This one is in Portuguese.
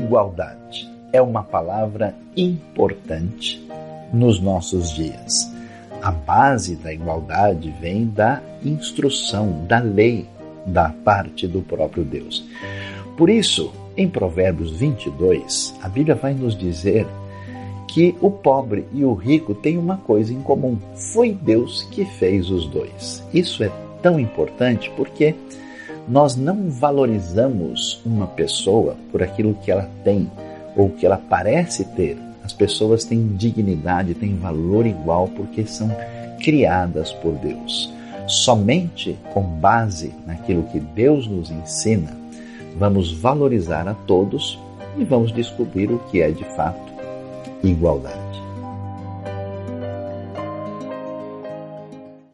igualdade é uma palavra importante nos nossos dias. A base da igualdade vem da instrução, da lei da parte do próprio Deus. Por isso, em Provérbios 22, a Bíblia vai nos dizer que o pobre e o rico têm uma coisa em comum: foi Deus que fez os dois. Isso é tão importante porque nós não valorizamos uma pessoa por aquilo que ela tem ou que ela parece ter. As pessoas têm dignidade, têm valor igual porque são criadas por Deus. Somente com base naquilo que Deus nos ensina, vamos valorizar a todos e vamos descobrir o que é de fato igualdade.